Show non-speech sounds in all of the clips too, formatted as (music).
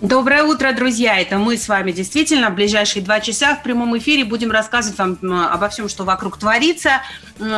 Доброе утро, друзья! Это мы с вами действительно в ближайшие два часа в прямом эфире будем рассказывать вам обо всем, что вокруг творится,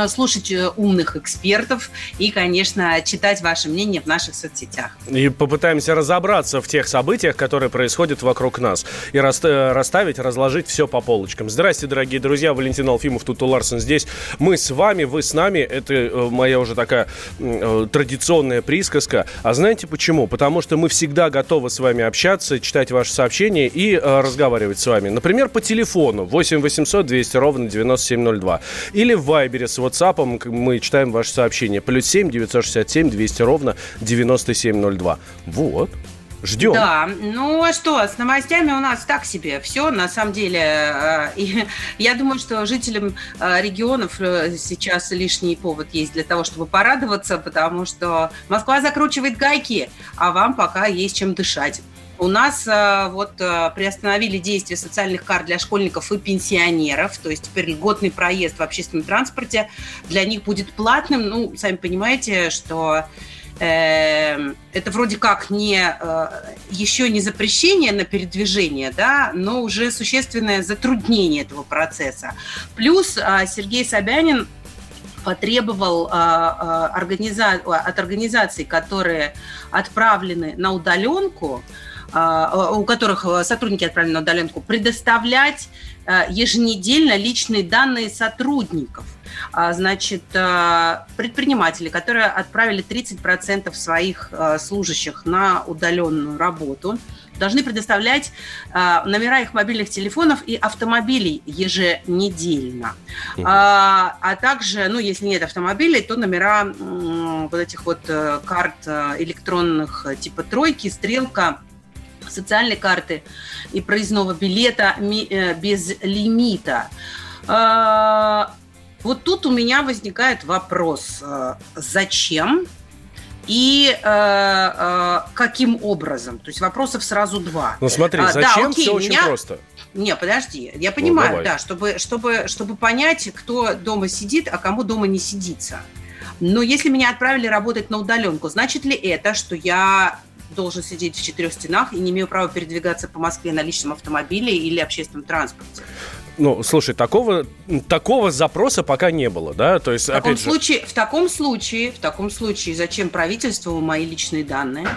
слушать э, умных экспертов и, конечно, читать ваше мнение в наших соцсетях. И попытаемся разобраться в тех событиях, которые происходят вокруг нас. И э, расставить, разложить все по полочкам. Здрасте, дорогие друзья. Валентин Алфимов, тут Ларсен здесь. Мы с вами, вы с нами. Это э, моя уже такая традиционная присказка. А знаете почему? Потому что мы всегда готовы с вами общаться, читать ваши сообщения и э, разговаривать с вами. Например, по телефону 8 800 200 ровно 9702. Или в Вайбере с WhatsApp мы читаем ваши сообщения. Плюс 7 967 200 ровно 9702. Вот. Ждем. Да, ну а что, с новостями у нас так себе. Все, на самом деле. э, и (laughs) я думаю, что жителям э, регионов э, сейчас лишний повод есть для того, чтобы порадоваться, потому что Москва закручивает гайки, а вам пока есть чем дышать. У нас э, вот э, приостановили действие социальных карт для школьников и пенсионеров, то есть теперь льготный проезд в общественном транспорте для них будет платным. Ну, сами понимаете, что э, это вроде как не еще не запрещение на передвижение, да, но уже существенное затруднение этого процесса. Плюс Сергей Собянин потребовал организа- от организаций, которые отправлены на удаленку, у которых сотрудники отправлены на удаленку, предоставлять а, еженедельно личные данные сотрудников. А, Значит, а, предприниматели, которые отправили 30% своих а, служащих на удаленную работу, должны предоставлять а, номера их мобильных телефонов и автомобилей еженедельно. А, а также, ну, если нет автомобилей, то номера вот этих вот э, карт э, электронных э, типа тройки, стрелка, социальной карты и проездного билета э, без лимита. А, Вот тут у меня возникает вопрос, э, зачем и э, э, каким образом? То есть вопросов сразу два. Ну смотри, А, да, зачем? окей, Все очень меня- просто. Не, подожди, я понимаю, давай. да, чтобы, чтобы, чтобы понять, кто дома сидит, а кому дома не сидится. Но если меня отправили работать на удаленку, значит ли это, что я должен сидеть в четырех стенах и не имею права передвигаться по Москве на личном автомобиле или общественном транспорте? Ну, слушай, такого, такого запроса пока не было, да? То есть, В таком, опять же, случае, в таком случае, в таком случае, зачем правительству мои личные данные?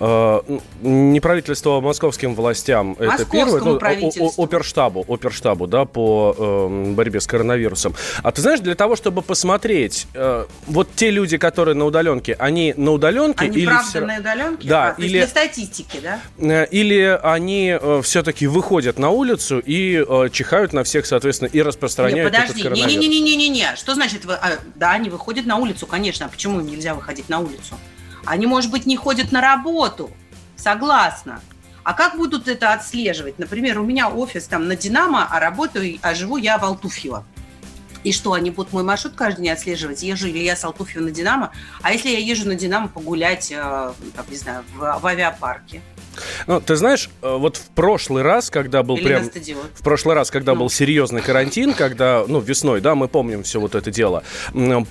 Э, не правительство, а московским властям. это первое. Ну, правительству. оперштабу, оперштабу, да, по эм, борьбе с коронавирусом. А ты знаешь, для того, чтобы посмотреть, э, вот те люди, которые на удаленке, они на удаленке Они или правда всё- на удаленке? Да, А, или- для статистики, да? Э, Или они все-таки выходят на улицу и э, чихают на всех, соответственно, и Не, распространяют этот подожди, коронавирус. не-не-не-не-не. Что значит, вы- а, да, они выходят на улицу, конечно. А почему им нельзя выходить на улицу? Они, может быть, не ходят на работу. Согласна. А как будут это отслеживать? Например, у меня офис там на Динамо, а работаю, а живу я в Алтуфьево. И что, они будут мой маршрут каждый день отслеживать? Езжу ли я с Алтуфьева на Динамо? А если я езжу на Динамо погулять, э, там, не знаю, в, в авиапарке? Ну, ты знаешь, э, вот в прошлый раз, когда был Или прям... В прошлый раз, когда Ну. был серьезный карантин, когда, ну, весной, да, мы помним все вот это дело,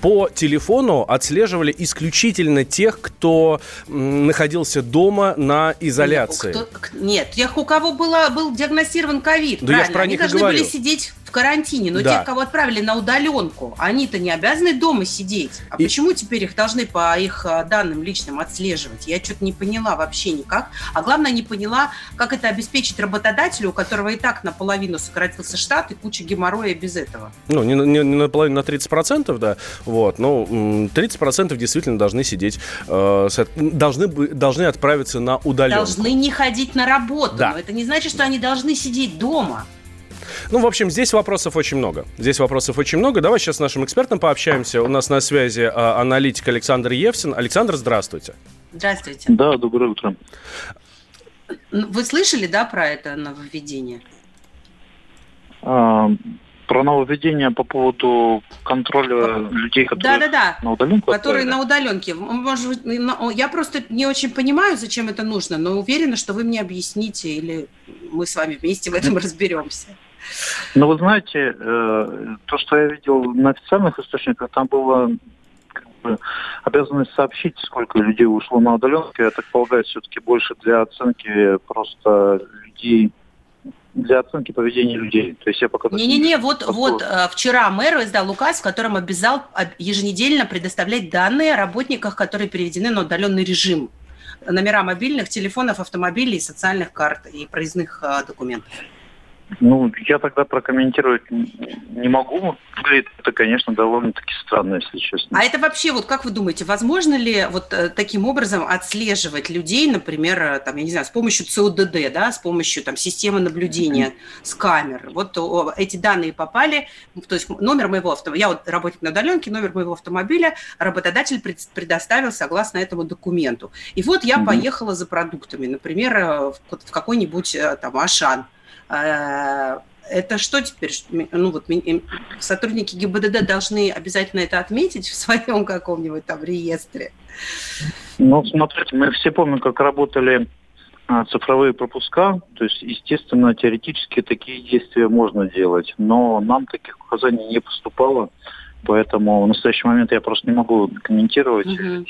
по телефону отслеживали исключительно тех, кто находился дома на изоляции. Нет, кто- нет, тех, у кого было, был диагностирован ковид, Да я правильно, про они них и должны говорю. были сидеть карантине, но Да. тех, кого отправили на удаленку, они-то не обязаны дома сидеть. А И- почему теперь их должны по их а, данным личным отслеживать? Я что-то не поняла вообще никак. А главное, не поняла, как это обеспечить работодателю, у которого и так наполовину сократился штат и куча геморроя без этого. Ну, не, не, не наполовину, на 30%, да, вот, м, 30% действительно должны сидеть, э, должны, должны отправиться на удаленку. Должны не ходить на работу, Да. но это не значит, что они должны сидеть дома. Ну, в общем, здесь вопросов очень много. Здесь вопросов очень много. Давай сейчас с нашим экспертом пообщаемся. У нас на связи а, аналитик Александр Евсин. Александр, здравствуйте. Здравствуйте. Да, доброе утро. Вы слышали, да, про это нововведение? А, про нововведение по поводу контроля людей, которые да, да, да. на удаленку Которые на удаленке. Может, я просто не очень понимаю, зачем это нужно, но уверена, что вы мне объясните, или мы с вами вместе в этом (laughs) разберемся. Ну, вы знаете, э, то, что я видел на официальных источниках, там было как бы, обязанность сообщить, сколько людей ушло на удаленку. Я так полагаю, все-таки больше для оценки просто людей для оценки поведения людей. То есть я пока... Не-не-не, вот, вот э, вчера мэр издал указ, в котором обязал еженедельно предоставлять данные о работниках, которые переведены на удаленный режим. Номера мобильных, телефонов, автомобилей, социальных карт и проездных э, документов. Ну, я тогда прокомментировать не могу. Выглядит это, конечно, довольно-таки странно, если честно. А это вообще, вот как вы думаете, возможно ли вот э, таким образом отслеживать людей, например, э, там, я не знаю, с помощью ЦОДД, да, с помощью там системы наблюдения mm-hmm. с камер? Вот эти данные попали, то есть номер моего автомобиля, я вот работник на удаленке, номер моего автомобиля работодатель предоставил согласно этому документу. И вот я mm-hmm. поехала за продуктами, например, э, в какой-нибудь там Ашан, это что теперь? Ну вот сотрудники ГИБДД должны обязательно это отметить в своем каком-нибудь там реестре. Ну, смотрите, мы все помним, как работали а, цифровые пропуска. То есть, естественно, теоретически такие действия можно делать, но нам таких указаний не поступало, поэтому в настоящий момент я просто не могу комментировать угу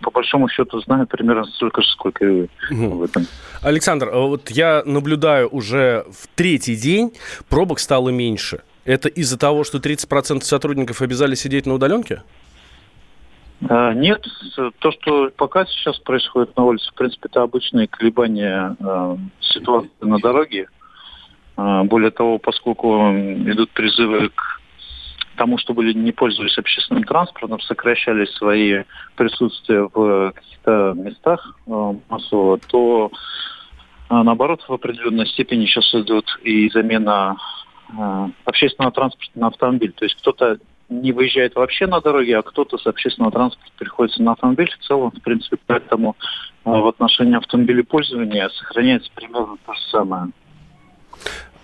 по большому счету знаю примерно столько же, сколько и вы угу. в этом. Александр, а вот я наблюдаю уже в третий день, пробок стало меньше. Это из-за того, что 30% сотрудников обязали сидеть на удаленке? А, нет, то, что пока сейчас происходит на улице, в принципе, это обычные колебания э, ситуации на дороге. Более того, поскольку идут призывы к тому, чтобы люди не пользовались общественным транспортом, сокращали свои присутствия в каких-то местах э, массово, то э, наоборот в определенной степени сейчас идет и замена э, общественного транспорта на автомобиль. То есть кто-то не выезжает вообще на дороге, а кто-то с общественного транспорта приходится на автомобиль. В целом, в принципе, поэтому в отношении автомобилепользования сохраняется примерно то же самое.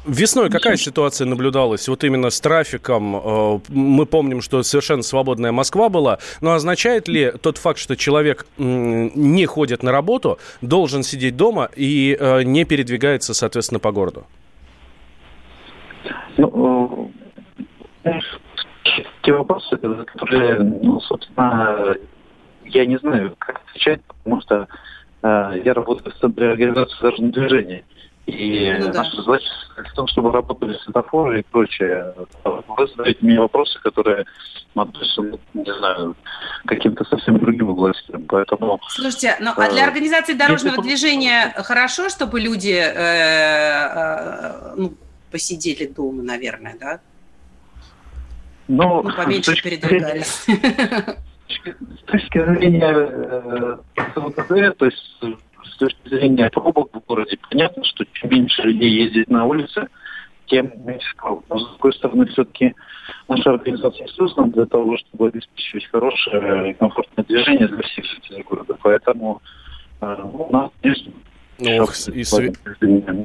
Весной какая ситуация наблюдалась вот именно с трафиком? Э, мы помним, что совершенно свободная Москва была, но означает ли тот факт, что человек не ходит на работу, должен сидеть дома и э, не передвигается, соответственно, по городу? Ну, э, те вопросы, которые, ну, собственно, я не знаю, как отвечать, потому что я работаю в Центре организации дорожного движения. И ну, да. наша задача в том, чтобы работали светофоры и прочее. Вы задаете мне вопросы, которые относятся, ну, не знаю, каким-то совсем другим областям. Поэтому, Слушайте, ну а для э, организации дорожного движения хорошо, чтобы люди э, э, ну, посидели дома, наверное, да? Ну, ну поменьше передвигались. С точки зрения э, то есть с точки зрения пробок в городе, понятно, что чем меньше людей ездит на улице, тем меньше пробок. Но, с другой стороны, все-таки наша организация создана для того, чтобы обеспечивать хорошее и комфортное движение для всех жителей города. Поэтому э, ну, у нас, конечно, Ох, и св...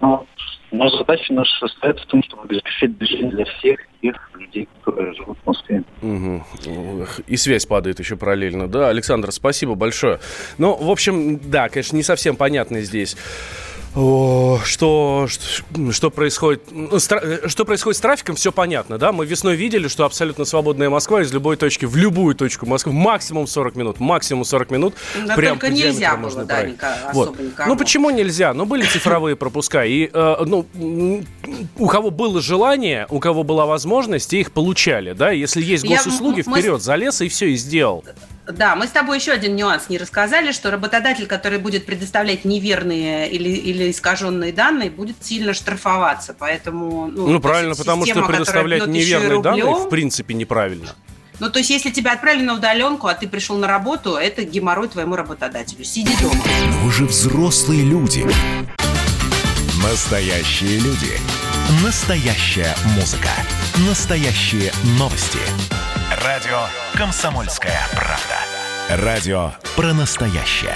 но, но задача наша состоит в том, чтобы обеспечить движение для всех тех людей, которые живут в Москве. Угу. И связь падает еще параллельно. Да, Александр, спасибо большое. Ну, в общем, да, конечно, не совсем понятно здесь о, что, что, что происходит? Ну, что происходит с трафиком, все понятно, да? Мы весной видели, что абсолютно свободная Москва из любой точки в любую точку Москвы максимум 40 минут, максимум 40 минут. Но прям только нельзя было, да, вот. Ну почему нельзя? Ну были цифровые пропуска, и э, ну у кого было желание, у кого была возможность, их получали, да? Если есть госуслуги, Я, вперед, мы... залез и все и сделал. Да, мы с тобой еще один нюанс не рассказали, что работодатель, который будет предоставлять неверные или, или искаженные данные, будет сильно штрафоваться. Поэтому, ну, ну правильно, потому система, что предоставлять неверные рублем, данные в принципе неправильно. Ну, то есть, если тебя отправили на удаленку, а ты пришел на работу, это геморрой твоему работодателю. Сиди дома. Но вы же взрослые люди. Настоящие люди. Настоящая музыка. Настоящие новости. Радио «Комсомольская правда». Радио про настоящее.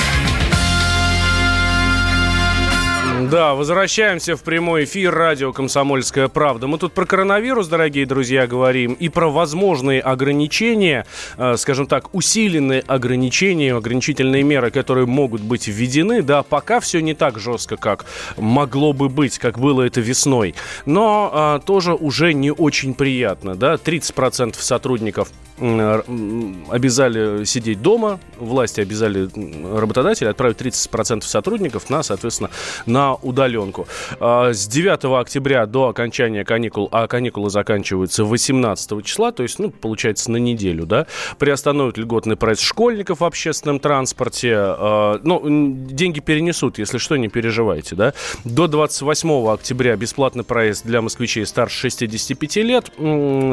Да, возвращаемся в прямой эфир радио «Комсомольская правда». Мы тут про коронавирус, дорогие друзья, говорим, и про возможные ограничения, э, скажем так, усиленные ограничения, ограничительные меры, которые могут быть введены. Да, пока все не так жестко, как могло бы быть, как было это весной. Но а, тоже уже не очень приятно. Да? 30% сотрудников обязали сидеть дома, власти обязали работодателя отправить 30% сотрудников на, соответственно, на удаленку. А, с 9 октября до окончания каникул, а каникулы заканчиваются 18 числа, то есть, ну, получается, на неделю, да, приостановят льготный прайс школьников в общественном транспорте. А, ну, деньги перенесут, если что, не переживайте, да. До 28 октября бесплатный проезд для москвичей старше 65 лет,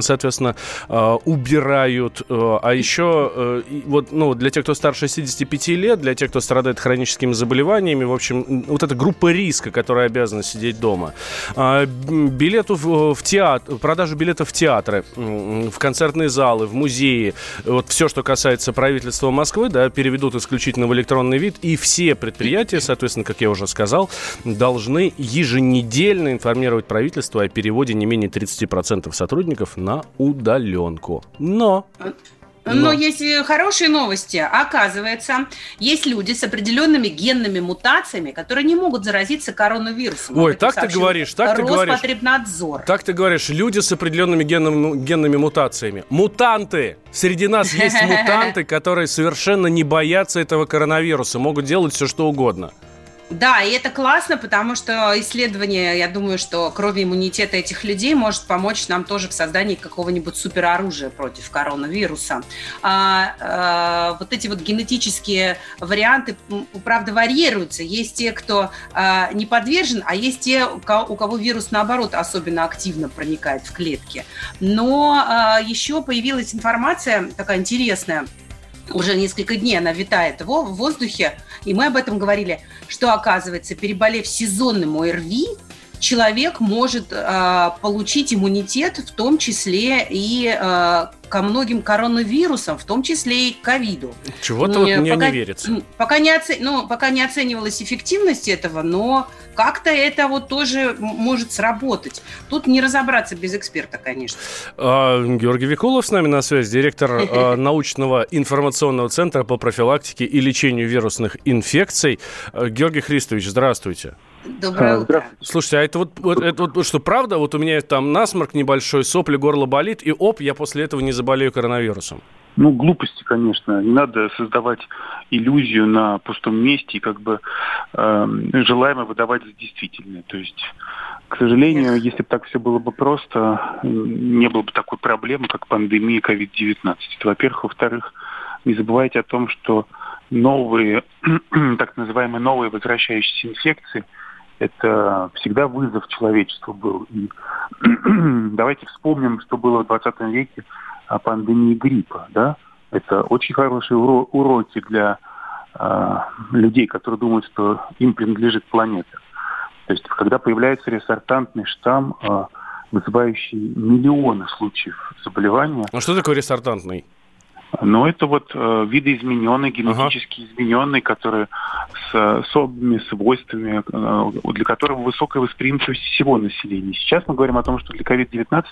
соответственно, а, убирают. А еще, вот, ну, для тех, кто старше 65 лет, для тех, кто страдает хроническими заболеваниями, в общем, вот эта группа риска риска, которые обязаны сидеть дома. А, билету в театр, продажу билетов в театры, в концертные залы, в музеи, вот все, что касается правительства Москвы, да, переведут исключительно в электронный вид, и все предприятия, соответственно, как я уже сказал, должны еженедельно информировать правительство о переводе не менее 30% сотрудников на удаленку. Но но. Но есть хорошие новости. Оказывается, есть люди с определенными генными мутациями, которые не могут заразиться коронавирусом. Ой, так ты говоришь, так ты говоришь. Роспотребнадзор. Так ты говоришь, люди с определенными генными, генными мутациями. Мутанты! Среди нас есть (laughs) мутанты, которые совершенно не боятся этого коронавируса, могут делать все, что угодно. Да, и это классно, потому что исследование, я думаю, что крови иммунитета этих людей может помочь нам тоже в создании какого-нибудь супероружия против коронавируса. А, а, вот эти вот генетические варианты, правда, варьируются. Есть те, кто а, не подвержен, а есть те, у кого, у кого вирус, наоборот, особенно активно проникает в клетки. Но а, еще появилась информация такая интересная – уже несколько дней она витает в воздухе, и мы об этом говорили, что, оказывается, переболев сезонным ОРВИ, человек может э, получить иммунитет, в том числе и э, ко многим коронавирусам, в том числе и к ковиду. Чего-то вот мне пока, не верится. Пока не, оце, ну, пока не оценивалась эффективность этого, но как-то это вот тоже может сработать. Тут не разобраться без эксперта, конечно. А, Георгий Викулов с нами на связи, директор (laughs) научного информационного центра по профилактике и лечению вирусных инфекций. Георгий Христович, здравствуйте. Доброе а, утро. Слушайте, а это вот, вот, это вот что, правда? Вот у меня там насморк небольшой, сопли, горло болит, и оп, я после этого не заболею коронавирусом. Ну, глупости, конечно. Не надо создавать иллюзию на пустом месте и как бы э, желаемо выдавать за действительное. То есть, к сожалению, Нет. если бы так все было бы просто, не было бы такой проблемы, как пандемия COVID-19. Это, во-первых. Во-вторых, не забывайте о том, что новые, (clears throat) так называемые новые возвращающиеся инфекции – это всегда вызов человечеству был. И (clears throat) давайте вспомним, что было в 20 веке о пандемии гриппа. Да? Это очень хорошие уроки для э, людей, которые думают, что им принадлежит планета. То есть, когда появляется ресортантный штамм, э, вызывающий миллионы случаев заболевания. А что такое ресортантный? Но это вот э, видоизмененный, генетически ага. измененный, который с особыми свойствами, э, для которого высокая восприимчивость всего населения. Сейчас мы говорим о том, что для COVID-19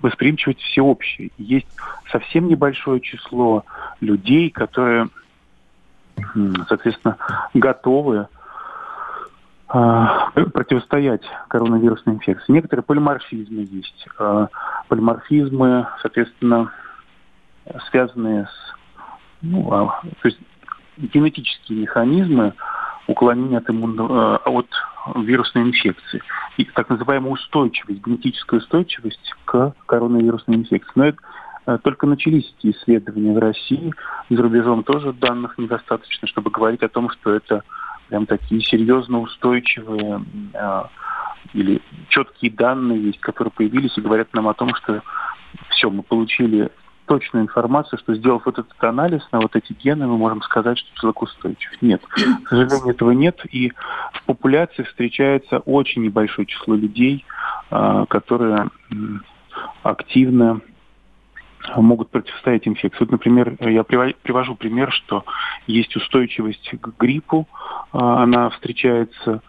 восприимчивость всеобщая. Есть совсем небольшое число людей, которые, соответственно, готовы э, противостоять коронавирусной инфекции. Некоторые полиморфизмы есть. Э, полиморфизмы, соответственно, связанные с ну, а, то есть генетические механизмы уклонения от, иммун... Э, от вирусной инфекции. И так называемая устойчивость, генетическая устойчивость к коронавирусной инфекции. Но это э, только начались эти исследования в России, за рубежом тоже данных недостаточно, чтобы говорить о том, что это прям такие серьезно устойчивые э, или четкие данные есть, которые появились и говорят нам о том, что все, мы получили точную информацию, что сделав вот этот анализ на вот эти гены, мы можем сказать, что человек устойчив. Нет, к сожалению, этого нет. И в популяции встречается очень небольшое число людей, которые активно могут противостоять инфекции. Вот, например, я привожу пример, что есть устойчивость к гриппу, она встречается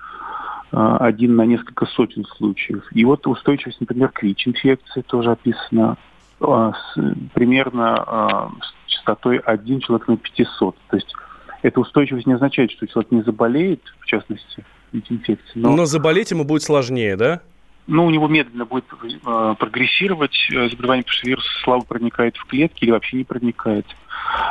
один на несколько сотен случаев. И вот устойчивость, например, к ВИЧ-инфекции тоже описана примерно с частотой 1 человек на 500. То есть эта устойчивость не означает, что человек не заболеет, в частности, ВИЧ-инфекцией. Но... но заболеть ему будет сложнее, да? ну, у него медленно будет э, прогрессировать э, заболевание, потому что вирус слабо проникает в клетки или вообще не проникает.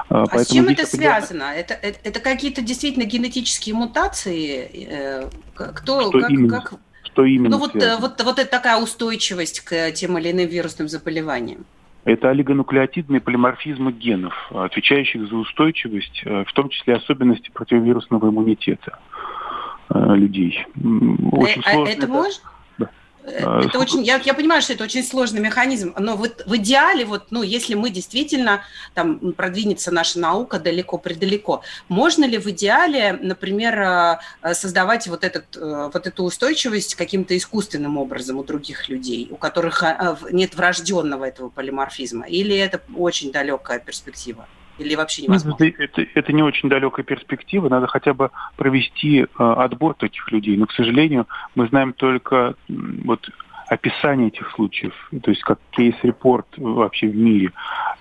Э, а с чем это связано? Это, это, это какие-то действительно генетические мутации? Э, кто, что как, именно? Как... Что именно ну, вот, э, вот, вот это такая устойчивость к тем или иным вирусным заболеваниям. Это олигонуклеотидные полиморфизмы генов, отвечающих за устойчивость, в том числе особенности противовирусного иммунитета людей. Очень а, сложно. Это, это можно? А, это очень, я, я понимаю, что это очень сложный механизм, но вот в идеале, вот, ну, если мы действительно там продвинется наша наука далеко-предалеко, можно ли в идеале, например, а, создавать вот, этот, э, вот эту устойчивость каким-то искусственным образом у других людей, у которых нет врожденного этого полиморфизма, или это очень далекая перспектива? Или вообще ну, невозможно? Это, это, это не очень далекая перспектива. Надо хотя бы провести э, отбор таких людей. Но, к сожалению, мы знаем только вот описание этих случаев, то есть как кейс-репорт вообще в мире.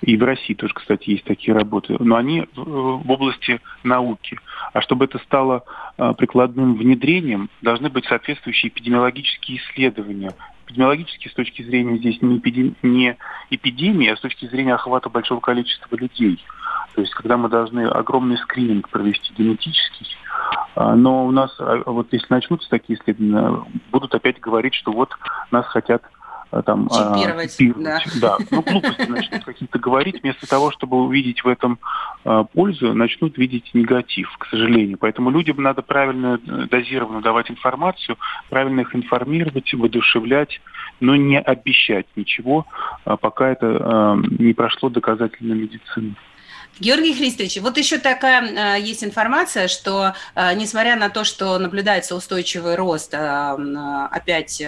И в России тоже, кстати, есть такие работы. Но они в области науки. А чтобы это стало э, прикладным внедрением, должны быть соответствующие эпидемиологические исследования. Эпидемиологические с точки зрения здесь не, эпидем... не эпидемии, а с точки зрения охвата большого количества людей. То есть когда мы должны огромный скрининг провести генетический, а, но у нас, а, вот если начнутся такие исследования, будут опять говорить, что вот нас хотят а, там чипировать, чипировать. Да. да. Ну, глупости начнут какие-то говорить, вместо того, чтобы увидеть в этом пользу, начнут видеть негатив, к сожалению. Поэтому людям надо правильно, э, дозированно давать информацию, правильно их информировать, воодушевлять, но не обещать ничего, пока это не прошло доказательной медицины. Георгий Христович, вот еще такая э, есть информация, что э, несмотря на то, что наблюдается устойчивый рост э, опять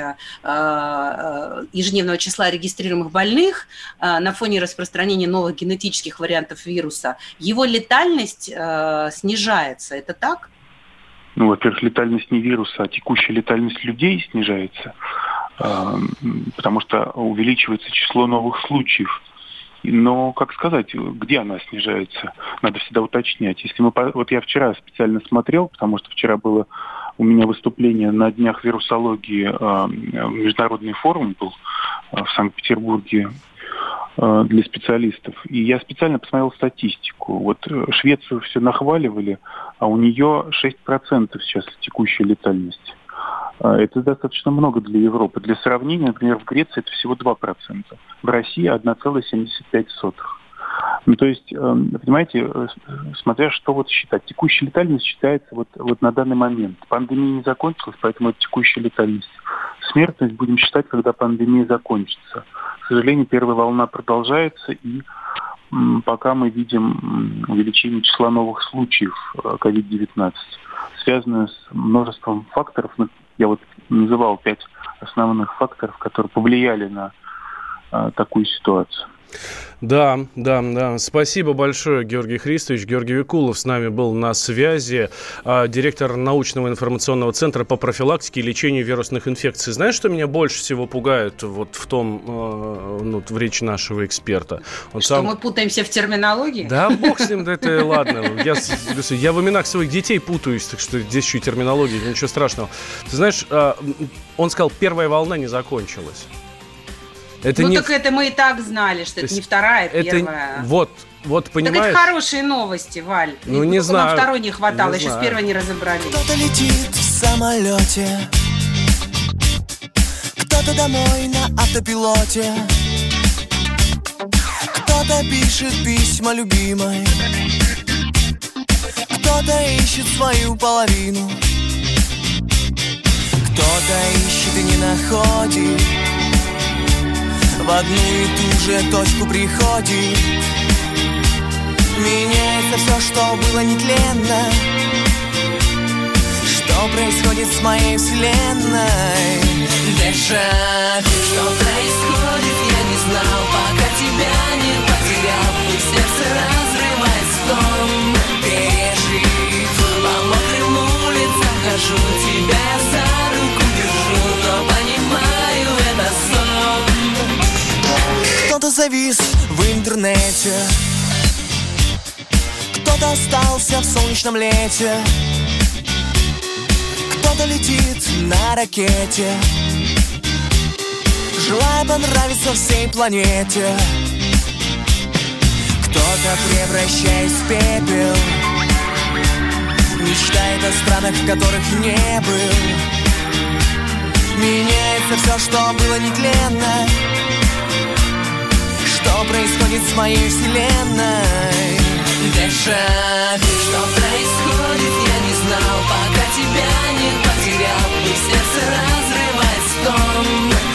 ежедневного числа регистрируемых больных на фоне распространения новых генетических вариантов вируса, его летальность снижается. Это так? Ну, во-первых, летальность не вируса, а текущая летальность людей снижается, потому что увеличивается число новых случаев но, как сказать, где она снижается, надо всегда уточнять. Если мы, вот я вчера специально смотрел, потому что вчера было у меня выступление на днях вирусологии, а, международный форум был а, в Санкт-Петербурге а, для специалистов. И я специально посмотрел статистику. Вот э, Швецию все нахваливали, а у нее 6% сейчас текущая летальность. А, это достаточно много для Европы. Для сравнения, например, в Греции это всего 2%, в России 1,75%. Ну, то есть, эм, понимаете, э, смотря что вот считать. Текущая летальность считается вот, вот на данный момент. Пандемия не закончилась, поэтому это текущая летальность. Смертность будем считать, когда пандемия закончится. К сожалению, первая волна продолжается, и пока мы видим увеличение числа новых случаев COVID-19, э, связанное с множеством факторов, я вот называл пять основных факторов, которые повлияли на а, такую ситуацию. Да, да, да. Спасибо большое, Георгий Христович. Георгий Викулов с нами был на связи, а, директор научного информационного центра по профилактике и лечению вирусных инфекций. Знаешь, что меня больше всего пугает вот в том, а, ну, в речи нашего эксперта? Он что сам... мы путаемся в терминологии? Да, бог с ним, да это (laughs) ладно. Я, я в именах своих детей путаюсь, так что здесь еще и терминология, ничего страшного. Ты знаешь, а, он сказал, первая волна не закончилась. Это ну не... так это мы и так знали, что То это не вторая, это... первая. Вот, вот понимаешь. Так это хорошие новости, Валь. Ну и не знаю. Нам второй не хватало, не еще знаю. с первой не разобрали. Кто-то летит в самолете, кто-то домой на автопилоте, кто-то пишет письма любимой, кто-то ищет свою половину, кто-то ищет и не находит в одну и ту же точку приходит Меняется все, что было нетленно. Что происходит с моей вселенной? Дежавю. Что происходит, я не знал Пока тебя не потерял. И сердце разрывает стон. Пережив По мокрым улицам хожу Тебя руку Кто-то завис в интернете. Кто-то остался в солнечном лете. Кто-то летит на ракете. Желая понравиться всей планете. Кто-то, превращаясь в пепел. Мечтает о странах, в которых не был. Меняется все, что было нетленно Что происходит с моей вселенной? Дежавю. Что происходит, я не знал Пока тебя не потерял. И сердце разрывает стон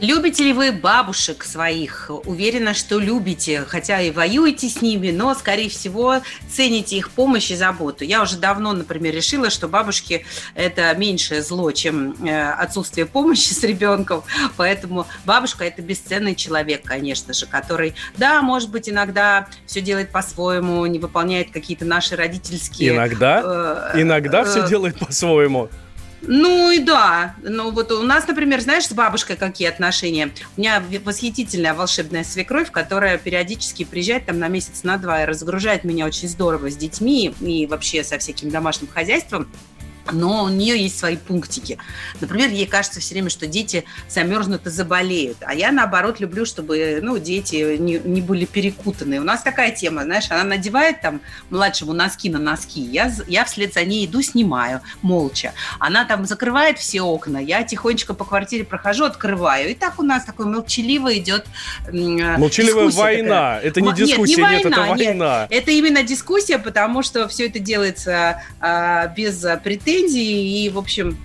Любите ли вы бабушек своих? Уверена, что любите, хотя и воюете с ними, но, скорее всего, цените их помощь и заботу. Я уже давно, например, решила, что бабушки – это меньшее зло, чем э, отсутствие помощи с ребенком, поэтому бабушка – это бесценный человек, конечно же, который, да, может быть, иногда все делает по-своему, не выполняет какие-то наши родительские… Иногда, э, иногда э, все делает по-своему. Ну и да. Ну вот у нас, например, знаешь, с бабушкой какие отношения? У меня восхитительная волшебная свекровь, которая периодически приезжает там на месяц, на два и разгружает меня очень здорово с детьми и вообще со всяким домашним хозяйством. Но у нее есть свои пунктики. Например, ей кажется все время, что дети замерзнут и заболеют. А я, наоборот, люблю, чтобы ну, дети не, не были перекутаны. У нас такая тема, знаешь, она надевает там младшему носки на носки. Я, я вслед за ней иду, снимаю, молча. Она там закрывает все окна. Я тихонечко по квартире прохожу, открываю. И так у нас такой молчаливо идет Молчаливая война. Такая. Это не дискуссия, нет, нет, это война. Нет. Это именно дискуссия, потому что все это делается а, без претензий претензии, и, в общем,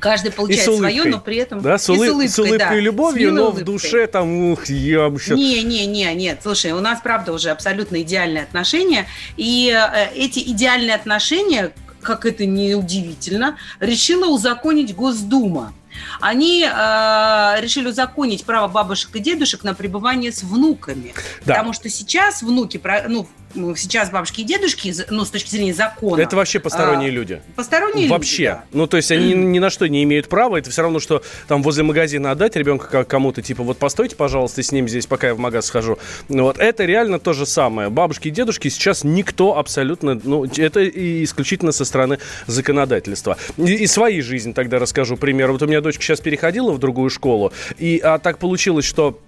Каждый получает свое, но при этом да, с, улыб... с улыбкой, с улыбкой да, и любовью, но улыбкой. в душе там, ух, я сейчас... Не, не, не, нет, слушай, у нас, правда, уже абсолютно идеальные отношения, и э, эти идеальные отношения, как это не удивительно, решила узаконить Госдума. Они э, решили узаконить право бабушек и дедушек на пребывание с внуками. Да. Потому что сейчас внуки, ну, ну, сейчас бабушки и дедушки, ну, с точки зрения закона... Это вообще посторонние а, люди. Посторонние вообще. люди, да. Ну, то есть они (clears throat) ни на что не имеют права. Это все равно, что там возле магазина отдать ребенка кому-то, типа, вот постойте, пожалуйста, с ним здесь, пока я в магаз схожу. Ну, вот это реально то же самое. Бабушки и дедушки сейчас никто абсолютно... Ну, это исключительно со стороны законодательства. И, и своей жизни тогда расскажу пример. Вот у меня дочка сейчас переходила в другую школу, и а так получилось, что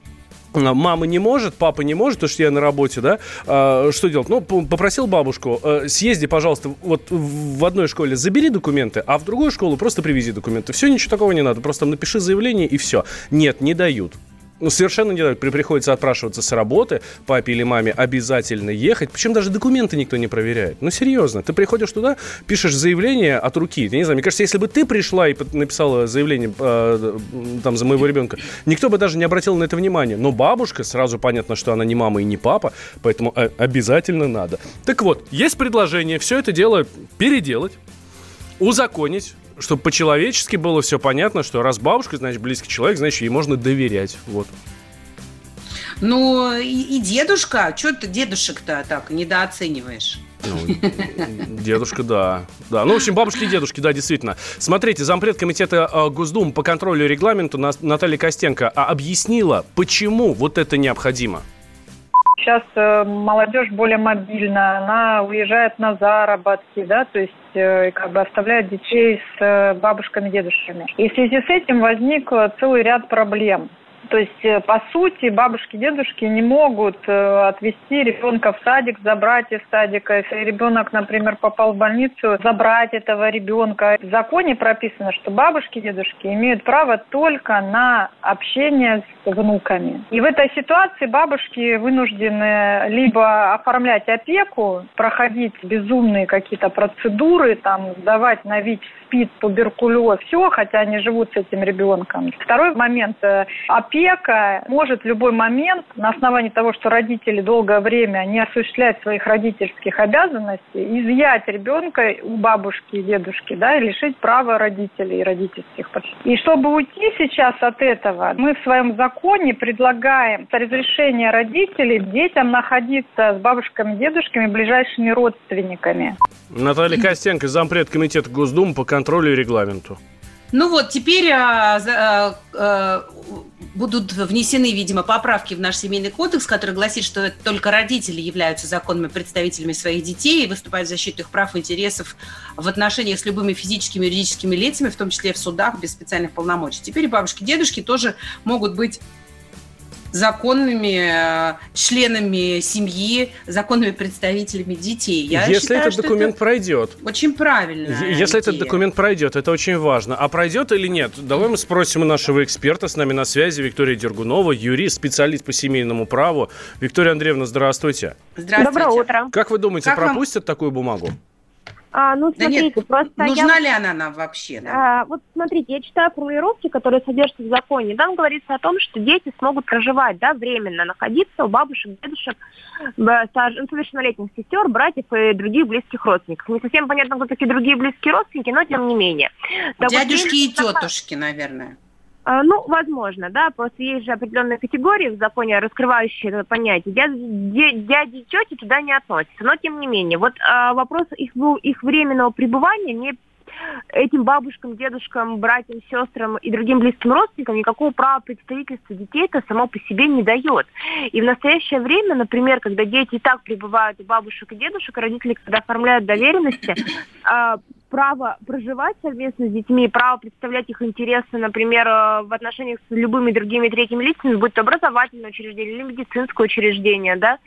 мама не может, папа не может, потому что я на работе, да, а, что делать? Ну, попросил бабушку, э, съезди, пожалуйста, вот в одной школе забери документы, а в другую школу просто привези документы. Все, ничего такого не надо, просто напиши заявление и все. Нет, не дают. Ну, совершенно не дают. Приходится отпрашиваться с работы, папе или маме обязательно ехать. Причем даже документы никто не проверяет. Ну, серьезно. Ты приходишь туда, пишешь заявление от руки. Я не знаю, мне кажется, если бы ты пришла и написала заявление э, там за моего ребенка, никто бы даже не обратил на это внимания. Но бабушка, сразу понятно, что она не мама и не папа, поэтому э, обязательно надо. Так вот, есть предложение все это дело переделать, узаконить, чтобы по-человечески было все понятно, что раз бабушка, значит, близкий человек, значит, ей можно доверять. Вот. Ну, и, и дедушка, что ты дедушек-то так недооцениваешь? Ну, дедушка, да. Да, ну, в общем, бабушки и дедушки, да, действительно. Смотрите, зампред комитета э, Госдумы по контролю и регламенту Наталья Костенко а, объяснила, почему вот это необходимо. Сейчас э, молодежь более мобильна, она уезжает на заработки, да, то есть э, как бы оставляет детей с э, бабушками, дедушками. И в связи с этим возник целый ряд проблем. То есть, по сути, бабушки, дедушки не могут отвезти ребенка в садик, забрать из садика. Если ребенок, например, попал в больницу, забрать этого ребенка. В законе прописано, что бабушки, дедушки имеют право только на общение с внуками. И в этой ситуации бабушки вынуждены либо оформлять опеку, проходить безумные какие-то процедуры, там, сдавать на ВИЧ, СПИД, туберкулез, все, хотя они живут с этим ребенком. Второй момент. э, Опека может в любой момент, на основании того, что родители долгое время не осуществляют своих родительских обязанностей, изъять ребенка у бабушки и дедушки, да, и лишить права родителей и родительских. И чтобы уйти сейчас от этого, мы в своем законе предлагаем разрешение родителей детям находиться с бабушками дедушками, ближайшими родственниками. Наталья Костенко, зампред комитета Госдумы по контролю и регламенту. Ну вот, теперь а, а, а, будут внесены, видимо, поправки в наш семейный кодекс, который гласит, что только родители являются законными представителями своих детей и выступают в защиту их прав и интересов в отношениях с любыми физическими и юридическими лицами, в том числе в судах без специальных полномочий. Теперь и бабушки, дедушки тоже могут быть законными э, членами семьи, законными представителями детей. Я Если считаю, этот что документ это пройдет, очень правильно. Если этот документ пройдет, это очень важно. А пройдет или нет? Давай мы спросим у нашего эксперта. С нами на связи Виктория Дергунова, юрист, специалист по семейному праву. Виктория Андреевна, здравствуйте. Здравствуйте. Доброе утро. Как вы думаете, Как вам- пропустят такую бумагу? А, ну, Да смотрите, нет, просто Нужна я... ли она нам вообще? да? А, вот смотрите, я читаю формулировки, которые содержатся в законе. Там говорится о том, что дети смогут проживать, да, временно находиться у бабушек, дедушек, ну, совершеннолетних сестер, братьев и других близких родственников. Не совсем понятно, кто такие другие близкие родственники, но тем не менее. Так вот, Дядюшки и есть такая- тетушки, наверное. А, Ну, возможно, да, просто есть же определенные категории в законе, раскрывающие это понятие. Дяди, дяди тети туда не относятся. Но, тем не менее, вот а, вопрос их, ну, их временного пребывания не этим бабушкам, дедушкам, братьям, сестрам и другим близким родственникам никакого права представительства детей это само по себе не дает. И в настоящее время, например, когда дети и так пребывают у бабушек и дедушек, родители, когда оформляют доверенности, а, право проживать совместно с детьми, право представлять их интересы, например, э, в отношениях с любыми другими третьими лицами, будь то образовательное учреждение или медицинское учреждение, да,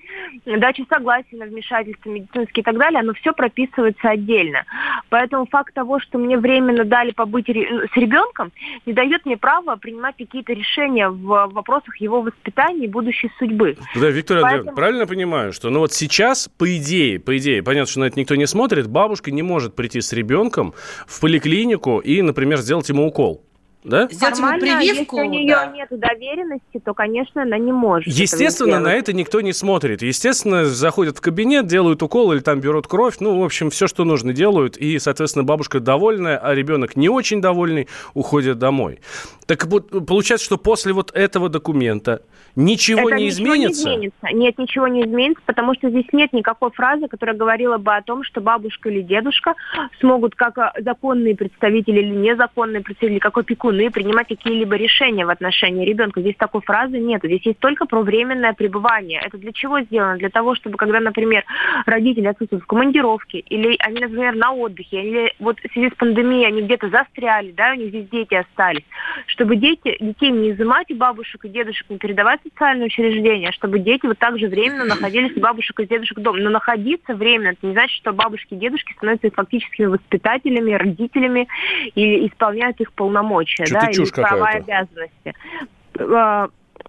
дача согласия на вмешательство медицинское и так далее, оно все прописывается отдельно. Поэтому факт того, что мне временно дали побыть ре- с ребенком, не дает мне права принимать какие-то решения в вопросах его воспитания и будущей судьбы. Да, Виктория Поэтому- Андреевна, правильно понимаю, что ну вот сейчас, по идее, по идее, понятно, что на это никто не смотрит, бабушка не может прийти с ребенком в поликлинику и, например, сделать ему укол. Да? Сделать ему прививку, если у нее да. нет доверенности, то, конечно, она не может. Естественно, на сделать. это никто не смотрит. Естественно, заходят в кабинет, делают укол или там берут кровь. Ну, в общем, все, что нужно, делают. И, соответственно, бабушка довольная, а ребенок не очень довольный, уходит домой. Так вот, получается, что после вот этого документа ничего Это не ничего изменится? не изменится. Нет, ничего не изменится, потому что здесь нет никакой фразы, которая говорила бы о том, что бабушка или дедушка смогут как а, законные представители или незаконные представители, как опекуны, принимать какие-либо решения в отношении ребенка. Здесь такой фразы нет. Здесь есть только про временное пребывание. Это для чего сделано? Для того, чтобы когда, например, родители отсутствуют в командировке, или они, например, на отдыхе, или вот в связи с пандемией они где-то застряли, да, у них здесь дети остались, чтобы дети, детей не изымать у бабушек и дедушек, не передавать в социальные учреждения, а чтобы дети вот так же временно находились у бабушек и дедушек дома. Но находиться временно, это не значит, что бабушки и дедушки становятся фактическими воспитателями, родителями и исполняют их полномочия, Чё-то да, и права обязанности.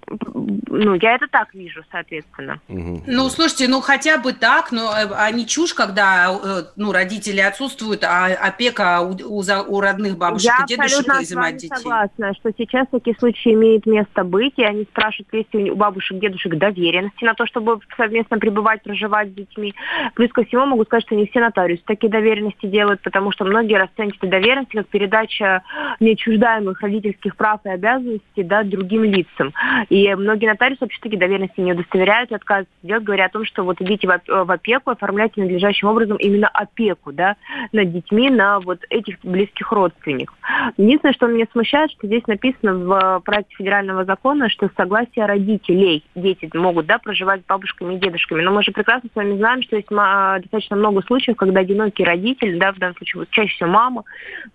Ну, я это так вижу, соответственно. Ну, слушайте, ну хотя бы так, но э, а не чушь, когда э, ну, родители отсутствуют, а опека у, у родных бабушек Я и дедушек вами изымать детей. согласна, что сейчас такие случаи имеют место быть, и они спрашивают, есть ли у бабушек, дедушек доверенности на то, чтобы совместно пребывать, проживать с детьми. Плюс ко всему могу сказать, что не все нотариусы такие доверенности делают, потому что многие расценивают эти доверенности как передача неотчуждаемых родительских прав и обязанностей да, другим лицам. И многие нотариусы вообще-таки доверенности не удостоверяют и отказываются делать, говоря о том, что вот идите в оп- в опеку, оформляйте надлежащим образом именно опеку, да, над детьми, на вот этих близких родственников. Единственное, что меня смущает, что здесь написано в проекте федерального закона, что с согласия родителей дети могут, да, проживать с бабушками и дедушками. Но мы же прекрасно с вами знаем, что есть ма- достаточно много случаев, когда одинокий родитель, да, в данном случае вот чаще всего мама,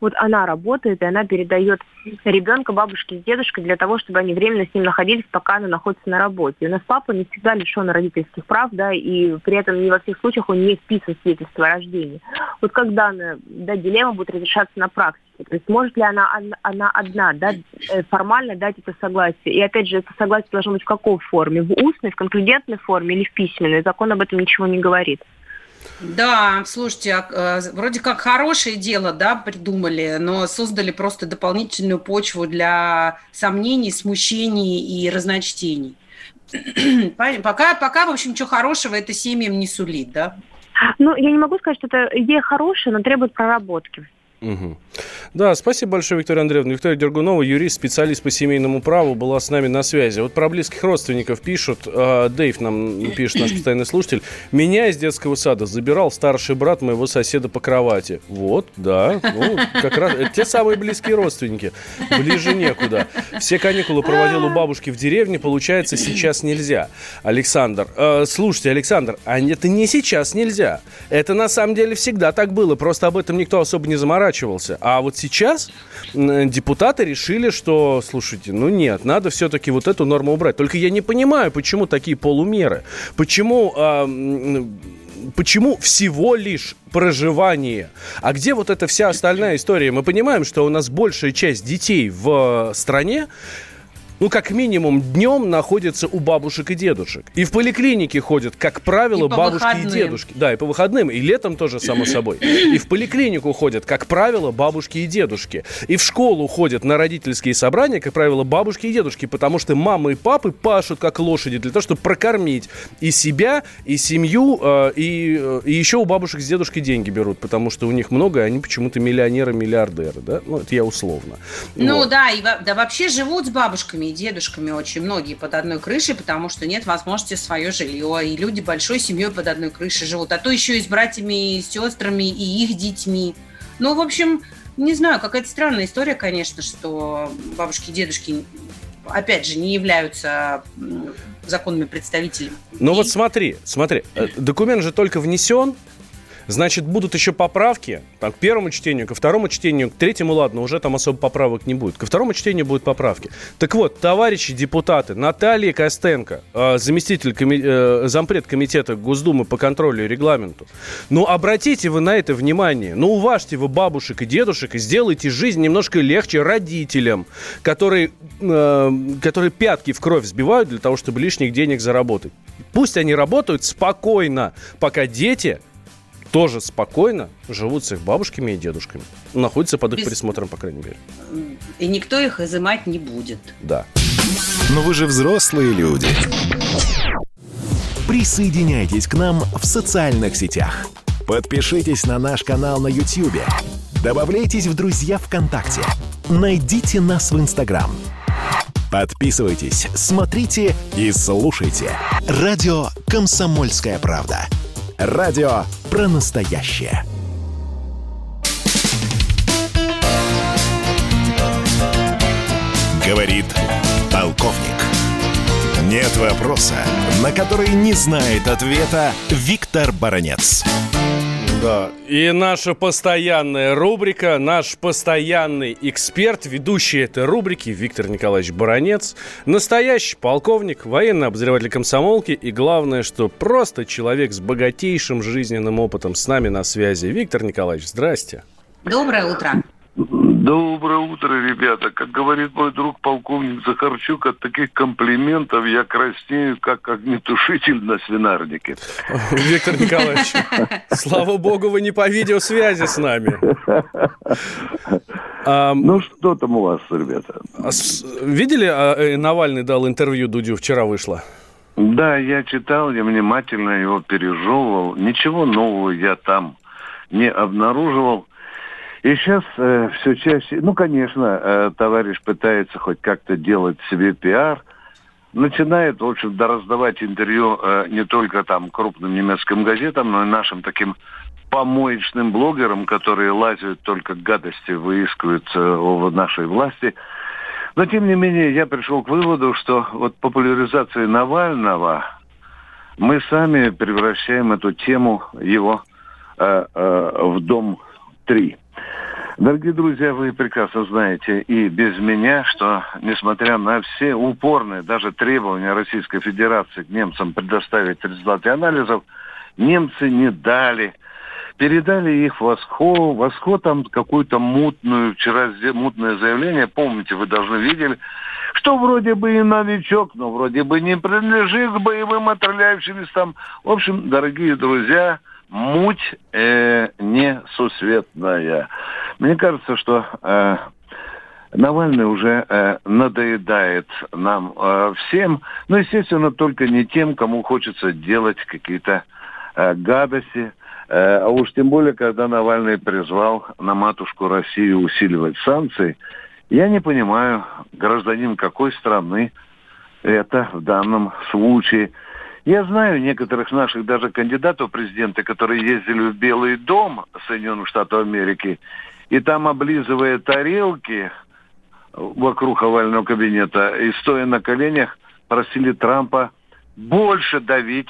вот она работает, и она передает ребенка бабушке с дедушкой для того, чтобы они временно с ним находились, пока она находится на работе. У нас папа не всегда лишен родительских прав, да, и при этом не во всех случаях он не вписан в свидетельство о рождении. Вот как данная да, дилемма будет разрешаться на практике? То есть может ли она, он- она одна да, э, формально дать это согласие? И опять же, это согласие должно быть в какой форме? В устной, в конклюдентной форме или в письменной? Закон об этом ничего не говорит. Да, слушайте, а, э, вроде как хорошее дело, да, придумали, но создали просто дополнительную почву для сомнений, смущений и разночтений. (clears throat) Пока, пока, в общем, ничего хорошего это семьям не сулит, да? Ну, я не могу сказать, что это идея хорошая, но требует проработки. Мгм. Да, спасибо большое, Виктория Андреевна. Виктория Дергунова, юрист, специалист по семейному праву, была с нами на связи. Вот про близких родственников пишут, э, Дэйв нам пишет, наш постоянный слушатель, меня из детского сада забирал старший брат моего соседа по кровати. Вот, да, ну, как раз, те самые близкие родственники. Ближе некуда. Все каникулы проводил у бабушки в деревне, получается, сейчас нельзя. Александр, э, слушайте, Александр, а это не сейчас нельзя. Это на самом деле всегда так было, просто об этом никто особо не заморачивался. А вот сейчас депутаты решили, что, слушайте, ну нет, надо все-таки вот эту норму убрать. Только я не понимаю, почему такие полумеры. Почему... м, Почему всего лишь проживание? А где вот эта вся остальная история? Мы понимаем, что у нас большая часть детей в э, стране ну, как минимум, днем находятся у бабушек и дедушек. И в поликлинике ходят, как правило, И бабушки и выходным. дедушки. Да, и по выходным, и летом тоже, само собой. И в поликлинику ходят, как правило, бабушки и дедушки. И в школу ходят на родительские собрания, как правило, бабушки и дедушки, потому что мамы и папы пашут как лошади для того, чтобы прокормить и себя, и семью, э, и, и еще у бабушек с дедушкой деньги берут, потому что у них много, и они почему-то миллионеры-миллиардеры, да? Ну, это я условно. Ну Вот. да, и да вообще живут с бабушками и дедушками очень многие под одной крышей, потому что нет возможности свое жилье, и люди большой семьей под одной крышей живут, а то еще и с братьями, и с сестрами, и их детьми. Ну, в общем, не знаю, какая-то странная история, конечно, что бабушки и дедушки, опять же, не являются законными представителями. Ну вот детей. смотри, смотри, э, документ же только внесен, значит, будут еще поправки там, к первому чтению, ко второму чтению, к третьему, ладно, уже там особо поправок не будет. Ко второму чтению будут поправки. Так вот, товарищи депутаты, Наталья Костенко, э, заместитель, коми- э, зампред комитета Госдумы по контролю и регламенту, ну, обратите вы на это внимание, ну, уважьте вы бабушек и дедушек и сделайте жизнь немножко легче родителям, которые, э, которые пятки в кровь сбивают для того, чтобы лишних денег заработать. Пусть они работают спокойно, пока дети тоже спокойно живут с их бабушками и дедушками. Находятся под их Без- присмотром, по крайней мере. И никто их изымать не будет. Да. Но вы же взрослые люди. Присоединяйтесь к нам в социальных сетях. Подпишитесь на наш канал на YouTube. Добавляйтесь в друзья ВКонтакте. Найдите нас в Инстаграм. Подписывайтесь, смотрите и слушайте. Радио «Комсомольская правда». Радио про настоящее. Говорит полковник. Нет вопроса, на который не знает ответа Виктор Баранец. Да. И наша постоянная рубрика, наш постоянный эксперт, ведущий этой рубрики Виктор Николаевич Баранец, настоящий полковник, военный обозреватель комсомолки и главное, что просто человек с богатейшим жизненным опытом с нами на связи. Виктор Николаевич, здрасте. Доброе утро. Доброе утро, ребята. Как говорит мой друг полковник Захарчук, от таких комплиментов я краснею, как огнетушитель на свинарнике. (laughs) Виктор Николаевич, слава богу, вы не по видеосвязи с нами. (laughs) Ну, что там у вас, ребята? а Видели, а, э, Навальный дал интервью Дудю, вчера вышло? Да, я читал, я внимательно его пережевывал. Ничего нового я там не обнаруживал. И сейчас все чаще, ну, конечно, э, товарищ пытается хоть как-то делать себе пиар, начинает, в общем-то, раздавать интервью э, не только там крупным немецким газетам, но и нашим таким помоечным блогерам, которые лазят только гадости, выискивают э, о нашей власти. Но, тем не менее, я пришел к выводу, что вот популяризация Навального мы сами превращаем эту тему его э, э, в Дом-3. Дорогие друзья, вы прекрасно знаете и без меня, что несмотря на все упорные даже требования Российской Федерации к немцам предоставить результаты анализов, немцы не дали передали их Восхо. Восхо там какую-то мутную, вчера мутное заявление, помните, вы должны видели, что вроде бы и новичок, но вроде бы не принадлежит к боевым отравляющим там. В общем, дорогие друзья, муть э, несусветная. Мне кажется, что э, Навальный уже э, надоедает нам э, всем, но, естественно, только не тем, кому хочется делать какие-то э, гадости. Э, а уж тем более, когда Навальный призвал на матушку Россию усиливать санкции, я не понимаю, гражданин какой страны это в данном случае – я знаю некоторых наших даже кандидатов в президенты, которые ездили в Белый дом Соединенных Штатов Америки, и там, облизывая тарелки вокруг овального кабинета и стоя на коленях, просили Трампа больше давить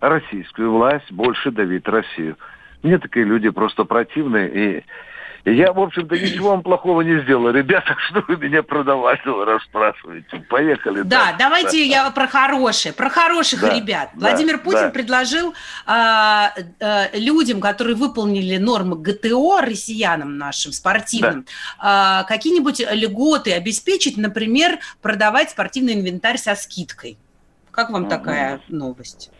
российскую власть, больше давить Россию. Мне такие люди просто противные, и я, в общем-то, ничего вам плохого не сделал. Ребята, (laughs) что вы меня продавали, расспрашиваете? Поехали. Да, да давайте да. я про хорошие, про хороших да, ребят. Да, Владимир Путин да. предложил а, а, людям, которые выполнили нормы ГТО, россиянам нашим, спортивным, да. а, какие-нибудь льготы обеспечить, например, продавать спортивный инвентарь со скидкой. Как вам такая новость?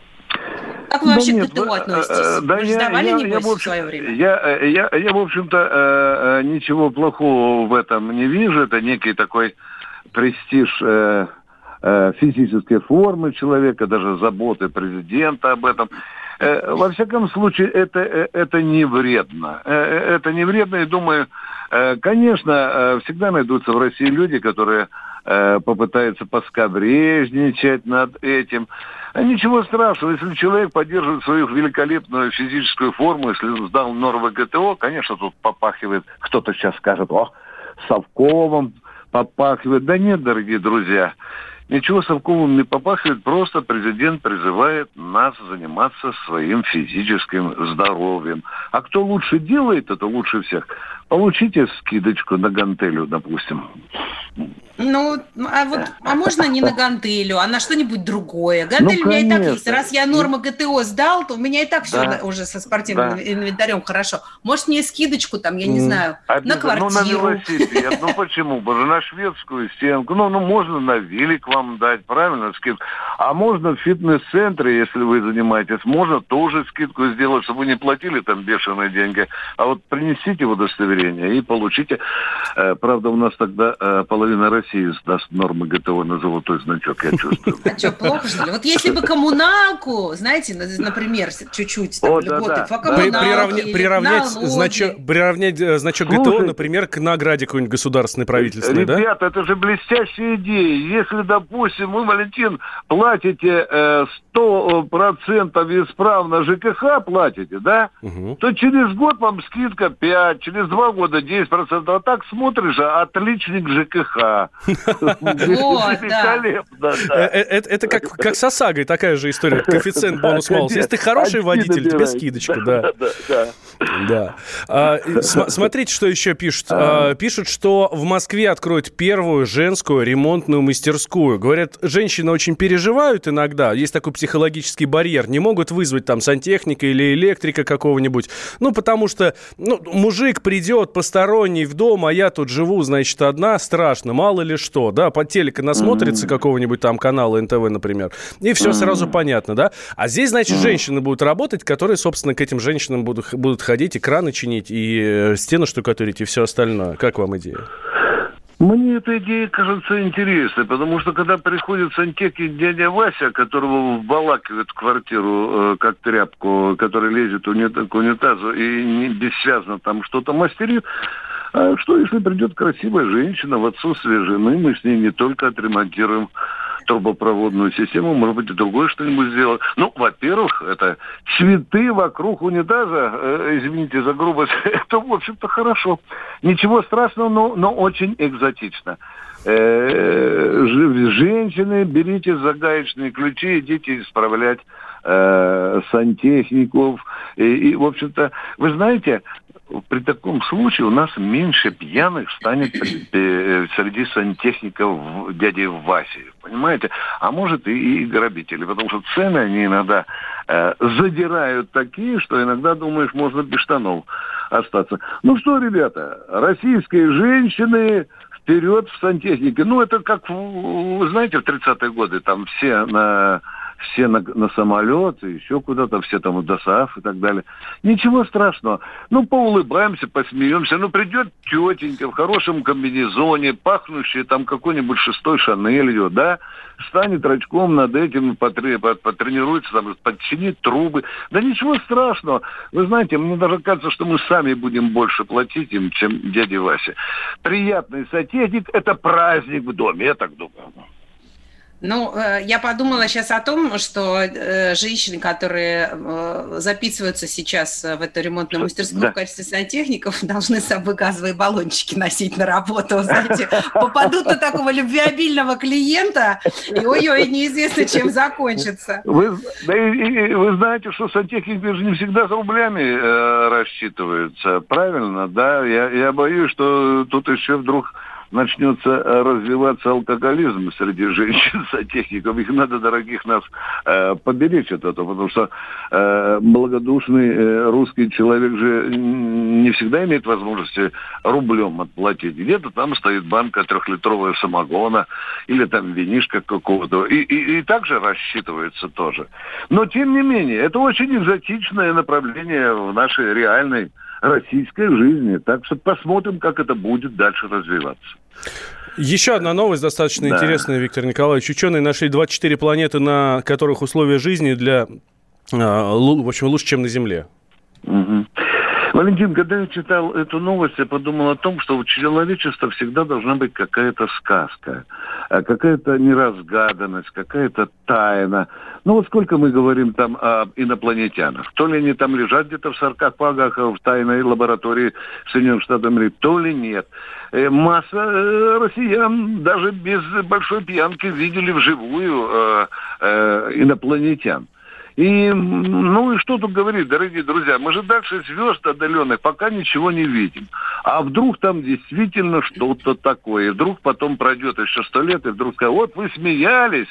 Как вы да вообще нет, к ГТО относитесь? Э, да, вы я, сдавали, я, небось, я, в, общем, свое время? Я, э, я, я, в общем-то, э, ничего плохого в этом не вижу. Это некий такой престиж физической формы человека, даже заботы президента об этом. Во всяком случае, это, это не вредно. Это не вредно, и думаю, конечно, всегда найдутся в России люди, которые попытаются поскабрежничать над этим. А ничего страшного, если человек поддерживает свою великолепную физическую форму, если он сдал нормы ГТО, конечно, тут попахивает, кто-то сейчас скажет, о, совковым попахивает. Да нет, дорогие друзья, Ничего совковым не попахивает, просто президент призывает нас заниматься своим физическим здоровьем. А кто лучше делает это лучше всех, получите скидочку на гантелю, допустим. Ну, а вот, а можно не на гантелю, а на что-нибудь другое? Гантель ну, у меня и так есть. Раз я нормы ГТО сдал, то у меня и так все да. уже со спортивным да. инвентарем хорошо. Может, мне скидочку там, я не знаю, на квартиру? Ну, на велосипед. Ну, почему? Боже, на шведскую стенку. Ну, ну, можно на велик вам дать, правильно, скидку. А можно в фитнес-центре, если вы занимаетесь, можно тоже скидку сделать, чтобы вы не платили там бешеные деньги. А вот принесите удостоверение и получите. Э, правда, у нас тогда э, половина России сдаст нормы ГТО на золотой значок, я чувствую. А что, плохо, что ли? Вот если бы коммуналку, знаете, например, чуть-чуть там, льготы по коммуналке, Приравнять значок, приравнять э, значок ГТО, например, к награде какой-нибудь государственной, правительственной, да? Ребята, это же блестящая идея. Если, допустим, вы, Валентин, платите э, 100% исправно ЖКХ платите, да, то через год вам скидка 5, через два года 10%. А так смотришь, а отличник ЖКХ. Великолепно, э, э, Это как с ОСАГОй такая же история, коэффициент бонус малус. Если ты хороший водитель, тебе скидочка, да. Да. А, смотрите, что еще пишут. А, пишут, что в Москве откроют первую женскую ремонтную мастерскую. Говорят, женщины очень переживают иногда. Есть такой психологический барьер. Не могут вызвать там сантехника или электрика какого-нибудь. Ну, потому что ну, мужик придет посторонний в дом, а я тут живу, значит, одна, страшно, мало ли что, да, по телеку насмотрится mm-hmm. какого-нибудь там канала НТВ, например, и все mm-hmm. сразу понятно, да. А здесь, значит, mm-hmm. женщины будут работать, которые, собственно, к этим женщинам будут, будут ходить, экраны чинить, и э, стены штукатурить, и все остальное. Как вам идея? Мне эта идея кажется интересной, потому что когда приходит сантехник дядя Вася, которого вбалакивает в квартиру э, как тряпку, который лезет к унитазу и не бессвязно там что-то мастерит, что если придет красивая женщина в отсутствие жены, мы с ней не только отремонтируем трубопроводную систему, может быть, и другое что-нибудь сделать. Ну, во-первых, это цветы вокруг унитаза, э, извините за грубость, (laughs) это, в общем-то, хорошо. Ничего страшного, но, но очень экзотично. Э, женщины, берите загаечные ключи, идите исправлять э, сантехников. И, и, в общем-то, вы знаете, при таком случае у нас меньше пьяных станет э, среди сантехников дяди Васи, понимаете? А может и, и грабители, потому что цены они иногда э, задирают такие, что иногда думаешь, можно без штанов остаться. Ну что, ребята, российские женщины вперед в сантехнике. Ну, это как, знаете, в 30-е годы там все на все на, на самолет, еще куда-то, все там в ДОСААФ и так далее. Ничего страшного. Ну, поулыбаемся, посмеемся. Ну, придет тетенька в хорошем комбинезоне, пахнущая там какой-нибудь шестой Шанелью, да, станет рачком над этим, потренируется, там, подчинит трубы. Да ничего страшного. Вы знаете, мне даже кажется, что мы сами будем больше платить им, чем дяде Вася. Приятный сантехник – это праздник в доме, я так думаю. Ну, э, я подумала сейчас о том, что э, женщины, которые э, записываются сейчас в эту ремонтную мастерскую да. в качестве сантехников, (laughs) должны с собой газовые баллончики носить на работу. Знаете, попадут на такого любвеобильного клиента, и ой-ой, неизвестно, чем закончится. Вы, да и, и, вы знаете, что сантехники же не всегда с рублями э, рассчитываются, правильно, да? Я, я боюсь, что тут еще вдруг начнется э, развиваться алкоголизм среди женщин-сантехников. (laughs) Их надо, дорогих нас, э, поберечь от этого, потому что э, благодушный э, русский человек же не всегда имеет возможности рублем отплатить. Где-то там стоит банка трехлитровая самогона или там винишка какого-то. И, и, и также рассчитывается тоже. Но, тем не менее, это очень экзотичное направление в нашей реальной российской жизни. Так что посмотрим, как это будет дальше развиваться. Еще одна новость достаточно да. интересная, Виктор Николаевич. Ученые нашли 24 планеты, на которых условия жизни для, а, в общем, лучше, чем на Земле. Угу. Валентин, когда я читал эту новость, я подумал о том, что у человечества всегда должна быть какая-то сказка, а какая-то неразгаданность, какая-то тайна. Ну вот сколько мы говорим там о инопланетянах. То ли они там лежат где-то в саркофагах в тайной лаборатории Соединенных Штатов Америки, то ли нет. Э, масса э, россиян даже без большой пьянки видели вживую э, инопланетян. И, ну и что тут говорить, дорогие друзья, мы же дальше звезд отдаленных пока ничего не видим. А вдруг там действительно что-то такое, и вдруг потом пройдет еще сто лет, и вдруг скажут, вот вы смеялись,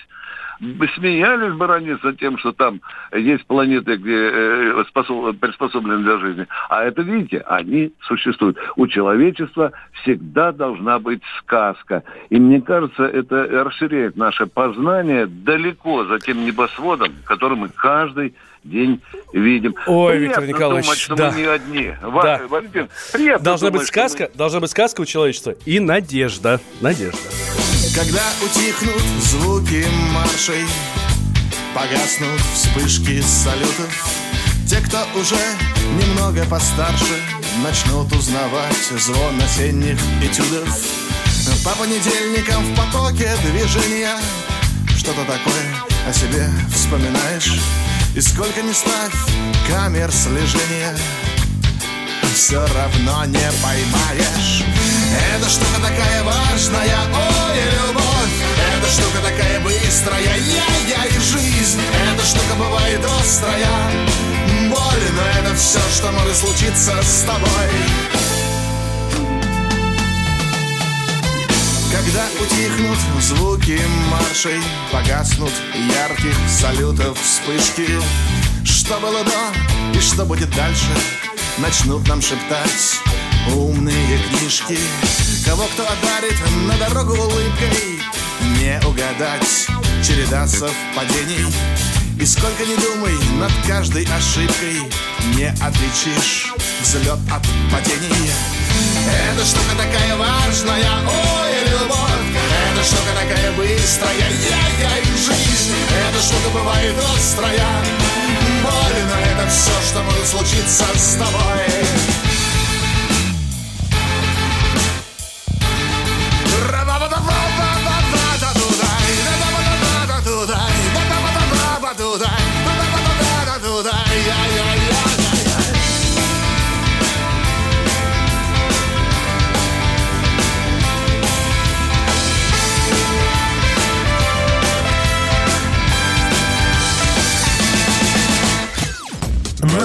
смеялись бы за тем, что там есть планеты, где э, способ, приспособлены для жизни. А это, видите, они существуют. У человечества всегда должна быть сказка. И мне кажется, это расширяет наше познание далеко за тем небосводом, который мы каждый день видим. Ой, приятно Виктор Николаевич, думать, что да. мы не одни. Да. Валентин, приятно должна думать, быть сказка, мы... должна быть сказка у человечества и надежда. Надежда. Когда утихнут звуки маршей Погаснут вспышки салютов Те, кто уже немного постарше Начнут узнавать звон осенних этюдов По понедельникам в потоке движения Что-то такое о себе вспоминаешь И сколько не ставь камер слежения Все равно не поймаешь. Эта штука такая важная, ой, любовь. Эта штука такая быстрая, я-я и жизнь. Эта штука бывает острая, боль Но это все, что может случиться с тобой Когда утихнут звуки маршей Погаснут ярких салютов вспышки. Что было до и что будет дальше Начнут нам шептать умные книжки. Кого кто одарит на дорогу улыбкой Не угадать череда совпадений. И сколько не думай над каждой ошибкой Не отличишь взлет от падения Эта штука такая важная, ой, любовь. Эта штука такая быстрая, я-я и жизнь. Эта штука бывает острая. Больно это все, что может случиться с тобой